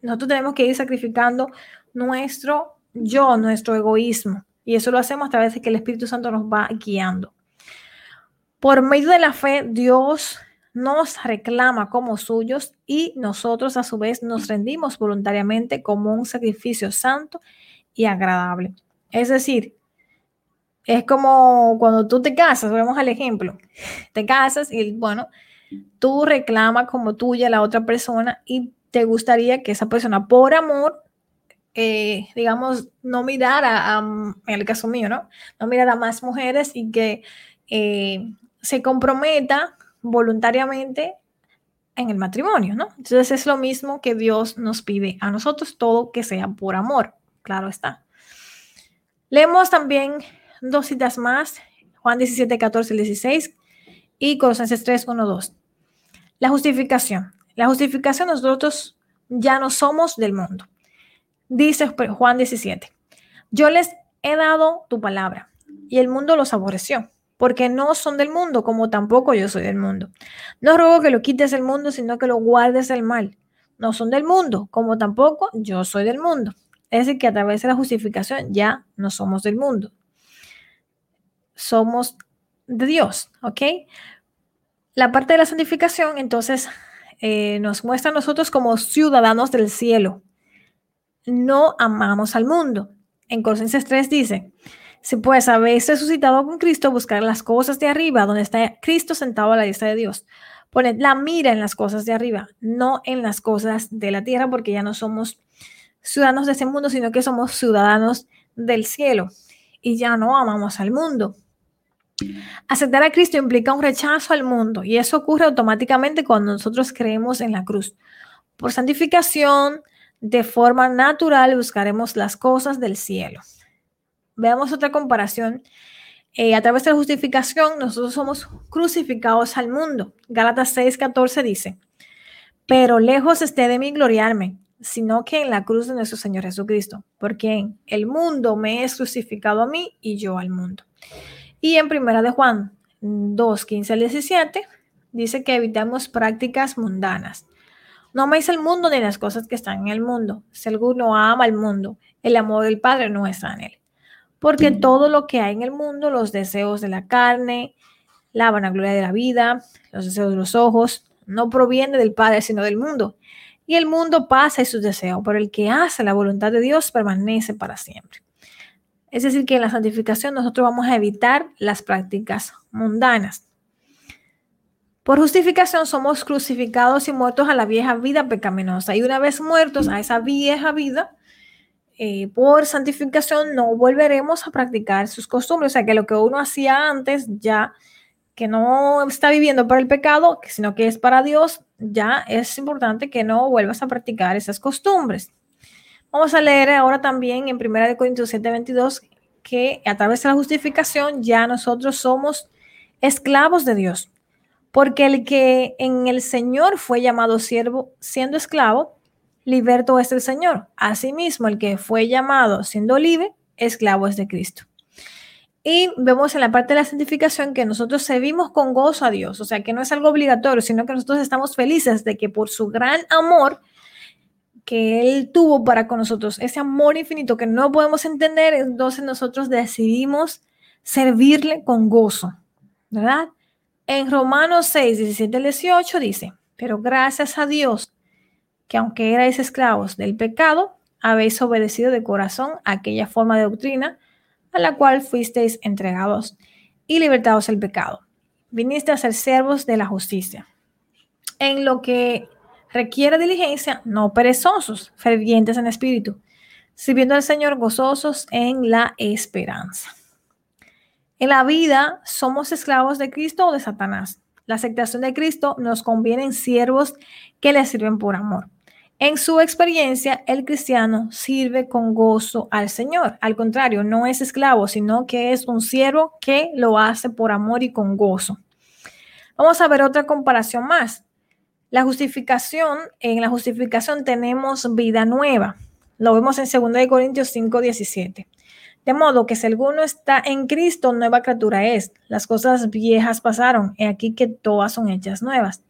Nosotros tenemos que ir sacrificando nuestro yo, nuestro egoísmo, y eso lo hacemos a través de que el Espíritu Santo nos va guiando. Por medio de la fe, Dios nos reclama como suyos y nosotros a su vez nos rendimos voluntariamente como un sacrificio santo y agradable. Es decir, es como cuando tú te casas, vemos al ejemplo, te casas y bueno, tú reclamas como tuya la otra persona y te gustaría que esa persona por amor eh, digamos, no mirar a, en el caso mío, ¿no? No mirar a más mujeres y que eh, se comprometa voluntariamente en el matrimonio, ¿no? Entonces es lo mismo que Dios nos pide a nosotros, todo que sea por amor, claro está. Leemos también dos citas más, Juan 17, 14 y 16 y Colosenses 3, 1, 2. La justificación. La justificación nosotros ya no somos del mundo. Dice Juan 17, yo les he dado tu palabra y el mundo los aborreció, porque no son del mundo, como tampoco yo soy del mundo. No ruego que lo quites del mundo, sino que lo guardes del mal. No son del mundo, como tampoco yo soy del mundo. Es decir, que a través de la justificación ya no somos del mundo. Somos de Dios, ¿ok? La parte de la santificación, entonces, eh, nos muestra a nosotros como ciudadanos del cielo no amamos al mundo. En Colosenses 3 dice, si pues habéis resucitado con Cristo, buscar las cosas de arriba, donde está Cristo sentado a la diestra de Dios. Poned la mira en las cosas de arriba, no en las cosas de la tierra, porque ya no somos ciudadanos de ese mundo, sino que somos ciudadanos del cielo y ya no amamos al mundo. Aceptar a Cristo implica un rechazo al mundo y eso ocurre automáticamente cuando nosotros creemos en la cruz. Por santificación, de forma natural buscaremos las cosas del cielo. Veamos otra comparación Eh, a través de la justificación, nosotros somos crucificados al mundo. Gálatas 6, 14 dice, pero lejos esté de mí gloriarme, sino que en la cruz de nuestro Señor Jesucristo, porque el mundo me es crucificado a mí y yo al mundo. Y en primera de Juan 2, 15 al 17, dice que evitamos prácticas mundanas. No améis el mundo ni las cosas que están en el mundo. Si alguno ama el mundo, el amor del Padre no está en él. Porque todo lo que hay en el mundo, los deseos de la carne, la vanagloria de la vida, los deseos de los ojos, no proviene del Padre, sino del mundo. Y el mundo pasa y sus deseos, pero el que hace la voluntad de Dios permanece para siempre. Es decir, que en la santificación nosotros vamos a evitar las prácticas mundanas. Por justificación somos crucificados y muertos a la vieja vida pecaminosa. Y una vez muertos a esa vieja vida, eh, por santificación no volveremos a practicar sus costumbres. O sea, que lo que uno hacía antes ya que no está viviendo para el pecado, sino que es para Dios, ya es importante que no vuelvas a practicar esas costumbres. Vamos a leer ahora también en 1 Corintios 7:22 que a través de la justificación ya nosotros somos esclavos de Dios. Porque el que en el Señor fue llamado siervo siendo esclavo, liberto es el Señor. Asimismo, el que fue llamado siendo libre, esclavo es de Cristo. Y vemos en la parte de la santificación que nosotros servimos con gozo a Dios, o sea, que no es algo obligatorio, sino que nosotros estamos felices de que por su gran amor que Él tuvo para con nosotros, ese amor infinito que no podemos entender, entonces nosotros decidimos servirle con gozo, ¿verdad? En Romanos 6, 17 18 dice, pero gracias a Dios que aunque erais esclavos del pecado, habéis obedecido de corazón aquella forma de doctrina a la cual fuisteis entregados y libertados del pecado. Viniste a ser siervos de la justicia. En lo que requiere diligencia, no perezosos, fervientes en espíritu, sirviendo al Señor gozosos en la esperanza. En la vida somos esclavos de Cristo o de Satanás. La aceptación de Cristo nos conviene en siervos que le sirven por amor. En su experiencia, el cristiano sirve con gozo al Señor. Al contrario, no es esclavo, sino que es un siervo que lo hace por amor y con gozo. Vamos a ver otra comparación más. La justificación, en la justificación tenemos vida nueva. Lo vemos en 2 Corintios 5, 17. De modo que si alguno está en Cristo, nueva criatura es. Las cosas viejas pasaron, y aquí que todas son hechas nuevas.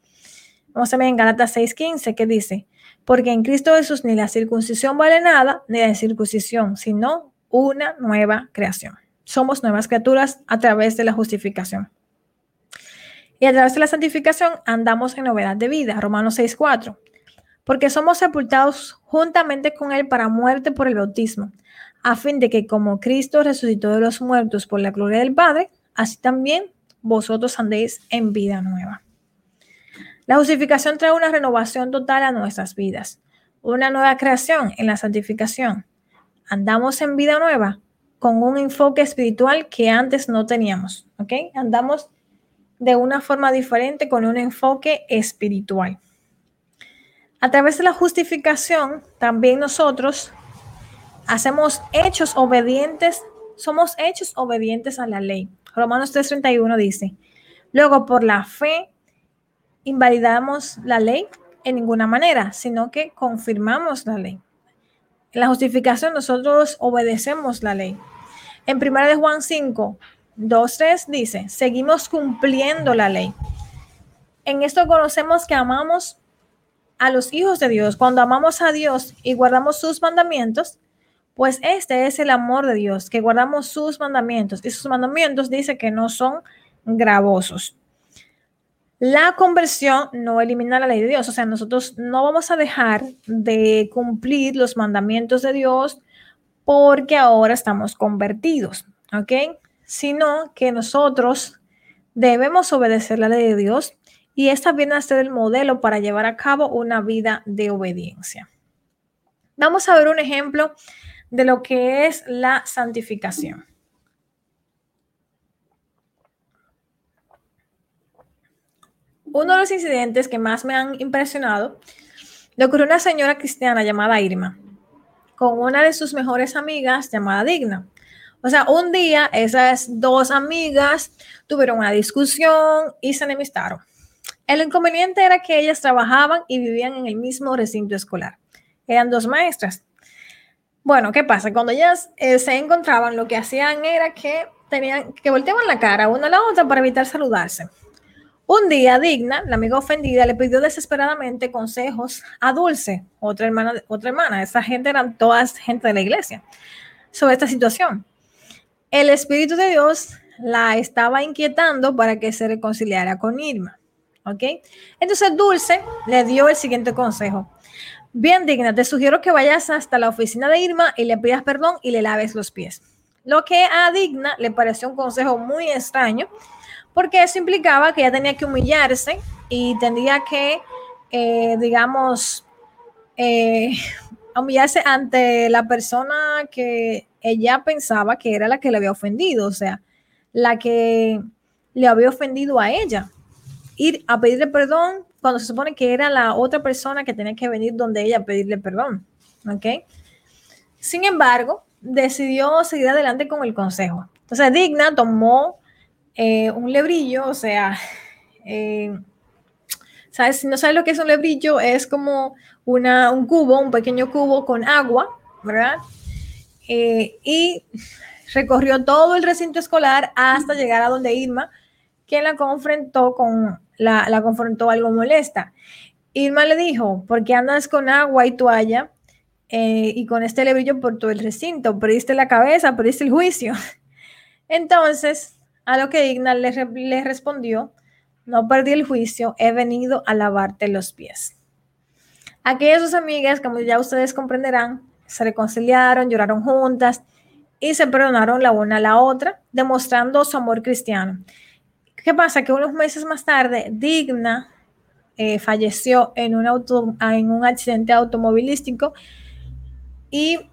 Vamos a ver en Galatas 6, 15, que dice, porque en Cristo Jesús ni la circuncisión vale nada, ni la circuncisión, sino una nueva creación. Somos nuevas criaturas a través de la justificación. Y a través de la santificación andamos en novedad de vida. Romanos 6:4. Porque somos sepultados juntamente con Él para muerte por el bautismo, a fin de que como Cristo resucitó de los muertos por la gloria del Padre, así también vosotros andéis en vida nueva. La justificación trae una renovación total a nuestras vidas, una nueva creación en la santificación. Andamos en vida nueva con un enfoque espiritual que antes no teníamos, ¿ok? Andamos de una forma diferente con un enfoque espiritual. A través de la justificación, también nosotros hacemos hechos obedientes, somos hechos obedientes a la ley. Romanos 3:31 dice, luego por la fe invalidamos la ley en ninguna manera, sino que confirmamos la ley. En la justificación nosotros obedecemos la ley. En 1 de Juan 5, 2, 3 dice, seguimos cumpliendo la ley. En esto conocemos que amamos a los hijos de Dios. Cuando amamos a Dios y guardamos sus mandamientos, pues este es el amor de Dios, que guardamos sus mandamientos. Y sus mandamientos dice que no son gravosos. La conversión no elimina la ley de Dios, o sea, nosotros no vamos a dejar de cumplir los mandamientos de Dios porque ahora estamos convertidos, ¿ok? Sino que nosotros debemos obedecer la ley de Dios y esta viene a ser el modelo para llevar a cabo una vida de obediencia. Vamos a ver un ejemplo de lo que es la santificación. Uno de los incidentes que más me han impresionado le ocurrió a una señora cristiana llamada Irma con una de sus mejores amigas llamada Digna. O sea, un día esas dos amigas tuvieron una discusión y se enemistaron. El inconveniente era que ellas trabajaban y vivían en el mismo recinto escolar. Eran dos maestras. Bueno, ¿qué pasa? Cuando ellas eh, se encontraban, lo que hacían era que tenían que volteaban la cara una a la otra para evitar saludarse. Un día, Digna, la amiga ofendida, le pidió desesperadamente consejos a Dulce, otra hermana, otra hermana. Esa gente eran todas gente de la iglesia, sobre esta situación. El Espíritu de Dios la estaba inquietando para que se reconciliara con Irma. ¿Ok? Entonces Dulce le dio el siguiente consejo. Bien, Digna, te sugiero que vayas hasta la oficina de Irma y le pidas perdón y le laves los pies. Lo que a Digna le pareció un consejo muy extraño porque eso implicaba que ella tenía que humillarse y tenía que, eh, digamos, eh, humillarse ante la persona que ella pensaba que era la que le había ofendido, o sea, la que le había ofendido a ella. Ir a pedirle perdón cuando se supone que era la otra persona que tenía que venir donde ella a pedirle perdón. ¿Ok? Sin embargo, decidió seguir adelante con el consejo. Entonces, Digna tomó eh, un lebrillo, o sea, eh, ¿sabes? Si no sabes lo que es un lebrillo, es como una, un cubo, un pequeño cubo con agua, ¿verdad? Eh, y recorrió todo el recinto escolar hasta llegar a donde Irma, quien la confrontó con, la, confrontó algo molesta. Irma le dijo, ¿por qué andas con agua y toalla y con este lebrillo por todo el recinto? Perdiste la cabeza, perdiste el juicio. Entonces, a lo que Digna le, respondió, no perdí el juicio, he venido a lavarte los pies. Aquellas dos amigas, como ya ustedes comprenderán, se reconciliaron, lloraron juntas y se perdonaron la una a la otra, demostrando su amor cristiano. ¿Qué pasa? Que unos meses más tarde, Digna eh, falleció en un, auto, en un accidente automovilístico y,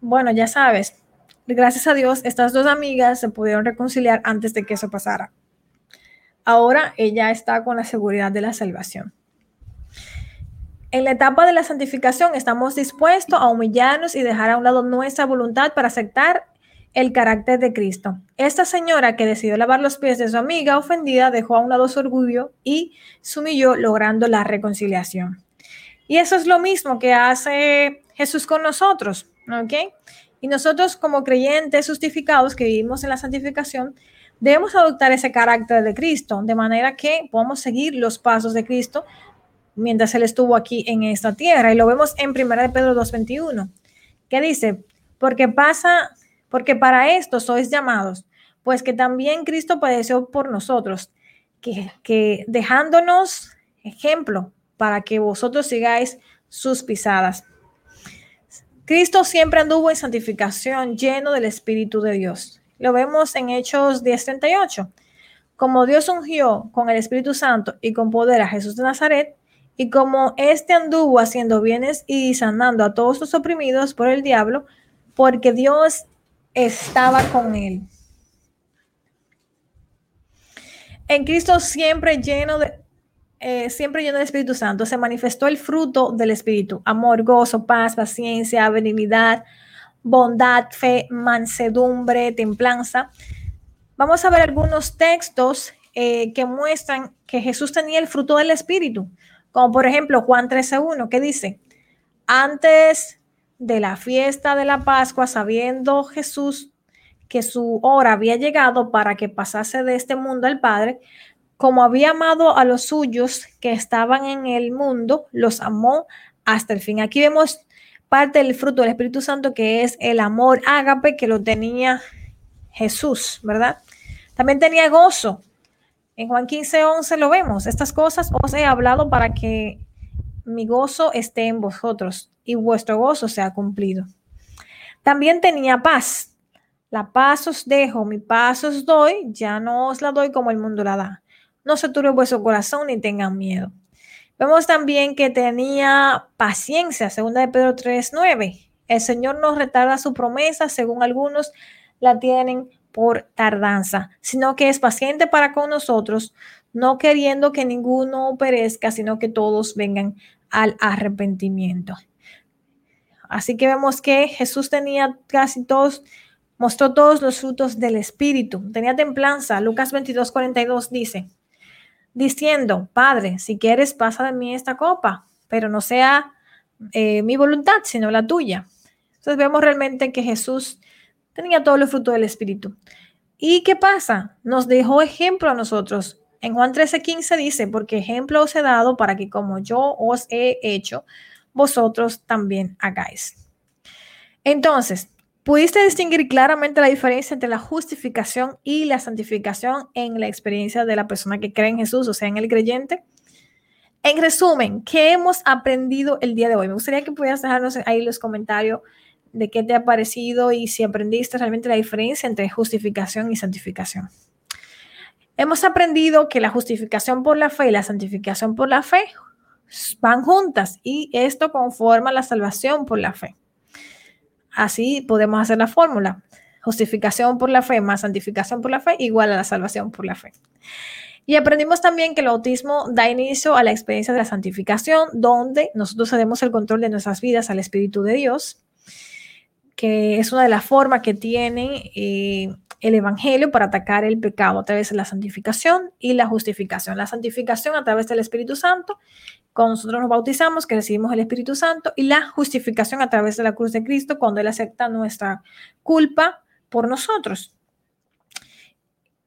bueno, ya sabes, gracias a Dios, estas dos amigas se pudieron reconciliar antes de que eso pasara. Ahora ella está con la seguridad de la salvación. En la etapa de la santificación estamos dispuestos a humillarnos y dejar a un lado nuestra voluntad para aceptar el carácter de Cristo. Esta señora que decidió lavar los pies de su amiga ofendida dejó a un lado su orgullo y se humilló logrando la reconciliación. Y eso es lo mismo que hace Jesús con nosotros, ¿ok? Y nosotros como creyentes justificados que vivimos en la santificación, debemos adoptar ese carácter de Cristo, de manera que podamos seguir los pasos de Cristo mientras Él estuvo aquí en esta tierra. Y lo vemos en 1 de Pedro 2.21, que dice, porque pasa, porque para esto sois llamados, pues que también Cristo padeció por nosotros, que, dejándonos ejemplo para que vosotros sigáis sus pisadas. Cristo siempre anduvo en santificación, lleno del Espíritu de Dios. Lo vemos en Hechos 10:38. Como Dios ungió con el Espíritu Santo y con poder a Jesús de Nazaret, y como éste anduvo haciendo bienes y sanando a todos los oprimidos por el diablo, porque Dios estaba con él. En Cristo siempre lleno de, eh, siempre lleno del Espíritu Santo, se manifestó el fruto del Espíritu, amor, gozo, paz, paciencia, benignidad, bondad, fe, mansedumbre, templanza. Vamos a ver algunos textos eh, que muestran que Jesús tenía el fruto del Espíritu, como por ejemplo Juan 13.1, que dice, antes de la fiesta de la Pascua, sabiendo Jesús que su hora había llegado para que pasase de este mundo al Padre, como había amado a los suyos que estaban en el mundo, los amó hasta el fin. Aquí vemos parte del fruto del Espíritu Santo que es el amor ágape que lo tenía Jesús, ¿verdad? También tenía gozo. En Juan 15, 11 lo vemos. Estas cosas os he hablado para que mi gozo esté en vosotros y vuestro gozo sea cumplido. También tenía paz. La paz os dejo, mi paz os doy, ya no os la doy como el mundo la da no se turbe vuestro corazón ni tengan miedo. Vemos también que tenía paciencia, segunda de Pedro 3:9. El Señor no retarda su promesa, según algunos la tienen por tardanza, sino que es paciente para con nosotros, no queriendo que ninguno perezca, sino que todos vengan al arrepentimiento. Así que vemos que Jesús tenía casi todos mostró todos los frutos del Espíritu. Tenía templanza. Lucas 22, 42 dice, diciendo, Padre, si quieres, pasa de mí esta copa, pero no sea eh, mi voluntad, sino la tuya. Entonces vemos realmente que Jesús tenía todos los frutos del Espíritu. ¿Y qué pasa? Nos dejó ejemplo a nosotros. En Juan 13, 15 dice, porque ejemplo os he dado para que como yo os he hecho, vosotros también hagáis. Entonces, ¿pudiste distinguir claramente la diferencia entre la justificación y la santificación en la experiencia de la persona que cree en Jesús, o sea, en el creyente? En resumen, ¿qué hemos aprendido el día de hoy? Me gustaría que pudieras dejarnos ahí los comentarios de qué te ha parecido y si aprendiste realmente la diferencia entre justificación y santificación. Hemos aprendido que la justificación por la fe y la santificación por la fe van juntas y esto conforma la salvación por la fe. Así podemos hacer la fórmula. Justificación por la fe más santificación por la fe igual a la salvación por la fe. Y aprendimos también que el bautismo da inicio a la experiencia de la santificación, donde nosotros cedemos el control de nuestras vidas al Espíritu de Dios, que es una de las formas que tiene eh, el Evangelio para atacar el pecado a través de la santificación y la justificación. La santificación a través del Espíritu Santo, cuando nosotros nos bautizamos, que recibimos el Espíritu Santo, y la justificación a través de la cruz de Cristo, cuando Él acepta nuestra culpa por nosotros.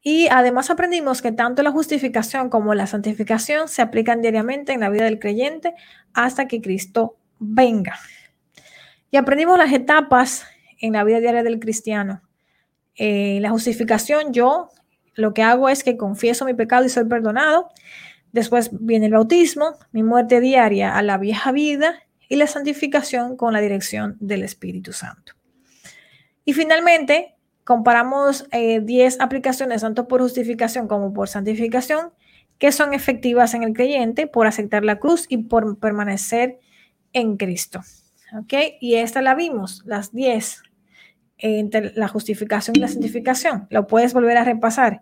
Y además aprendimos que tanto la justificación como la santificación se aplican diariamente en la vida del creyente hasta que Cristo venga. Y aprendimos las etapas en la vida diaria del cristiano. Eh, la justificación, yo lo que hago es que confieso mi pecado y soy perdonado. Después viene el bautismo, mi muerte diaria a la vieja vida y la santificación con la dirección del Espíritu Santo. Y finalmente, comparamos 10 eh, aplicaciones, tanto por justificación como por santificación, que son efectivas en el creyente por aceptar la cruz y por permanecer en Cristo. Y esta la vimos, las 10 entre la justificación y la santificación. Lo puedes volver a repasar.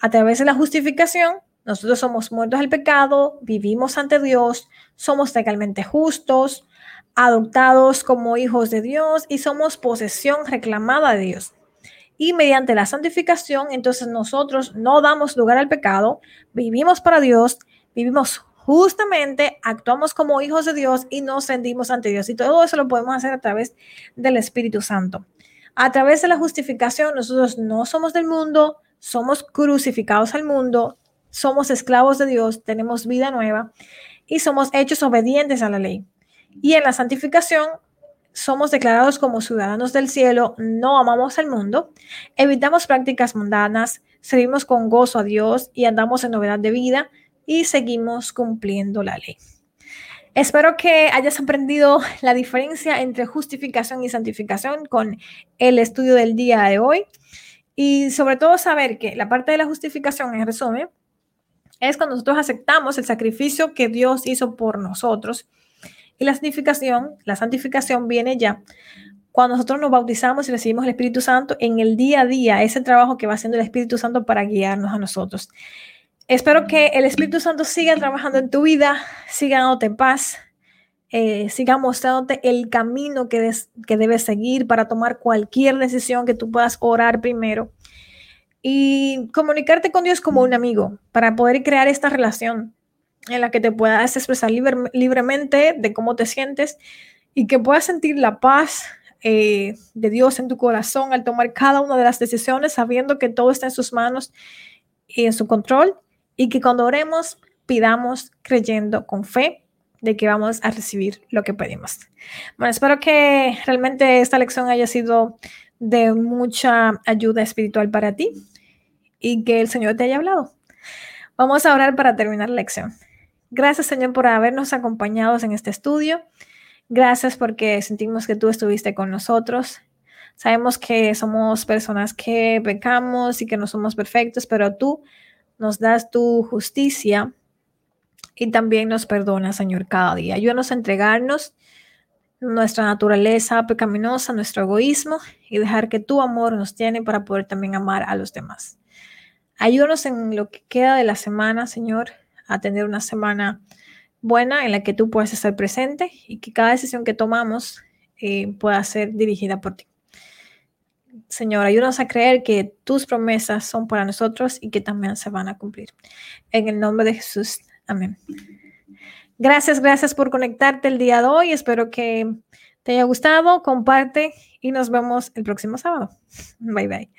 A través de la justificación, nosotros somos muertos al pecado, vivimos ante Dios, somos legalmente justos, adoptados como hijos de Dios y somos posesión reclamada de Dios. Y mediante la santificación, entonces nosotros no damos lugar al pecado, vivimos para Dios, vivimos justamente, actuamos como hijos de Dios y nos rendimos ante Dios. Y todo eso lo podemos hacer a través del Espíritu Santo. A través de la justificación, nosotros no somos del mundo, somos crucificados al mundo, somos esclavos de Dios, tenemos vida nueva y somos hechos obedientes a la ley. Y en la santificación, somos declarados como ciudadanos del cielo, no amamos al mundo, evitamos prácticas mundanas, servimos con gozo a Dios y andamos en novedad de vida y seguimos cumpliendo la ley. Espero que hayas aprendido la diferencia entre justificación y santificación con el estudio del día de hoy. Y sobre todo saber que la parte de la justificación, en resumen, es cuando nosotros aceptamos el sacrificio que Dios hizo por nosotros. Y la santificación, la santificación viene ya cuando nosotros nos bautizamos y recibimos el Espíritu Santo en el día a día, ese trabajo que va haciendo el Espíritu Santo para guiarnos a nosotros. Espero que el Espíritu Santo siga trabajando en tu vida, siga dándote paz, eh, siga mostrándote el camino que, que debes seguir para tomar cualquier decisión que tú puedas orar primero y comunicarte con Dios como un amigo para poder crear esta relación en la que te puedas expresar libremente de cómo te sientes y que puedas sentir la paz eh, de Dios en tu corazón al tomar cada una de las decisiones sabiendo que todo está en sus manos y en su control y que cuando oremos pidamos creyendo con fe de que vamos a recibir lo que pedimos. Bueno, espero que realmente esta lección haya sido de mucha ayuda espiritual para ti y que el Señor te haya hablado. Vamos a orar para terminar la lección. Gracias, Señor, por habernos acompañado en este estudio. Gracias porque sentimos que tú estuviste con nosotros. Sabemos que somos personas que pecamos y que no somos perfectos, pero tú nos das tu justicia y también nos perdonas, Señor, cada día. Ayúdanos a entregarnos nuestra naturaleza pecaminosa, nuestro egoísmo y dejar que tu amor nos tiene para poder también amar a los demás. Ayúdanos en lo que queda de la semana, Señor, a tener una semana buena en la que tú puedas estar presente y que cada decisión que tomamos eh, pueda ser dirigida por ti. Señor, ayúdanos a creer que tus promesas son para nosotros y que también se van a cumplir. En el nombre de Jesús. Amén. Gracias, gracias por conectarte el día de hoy. Espero que te haya gustado. Comparte y nos vemos el próximo sábado. Bye bye.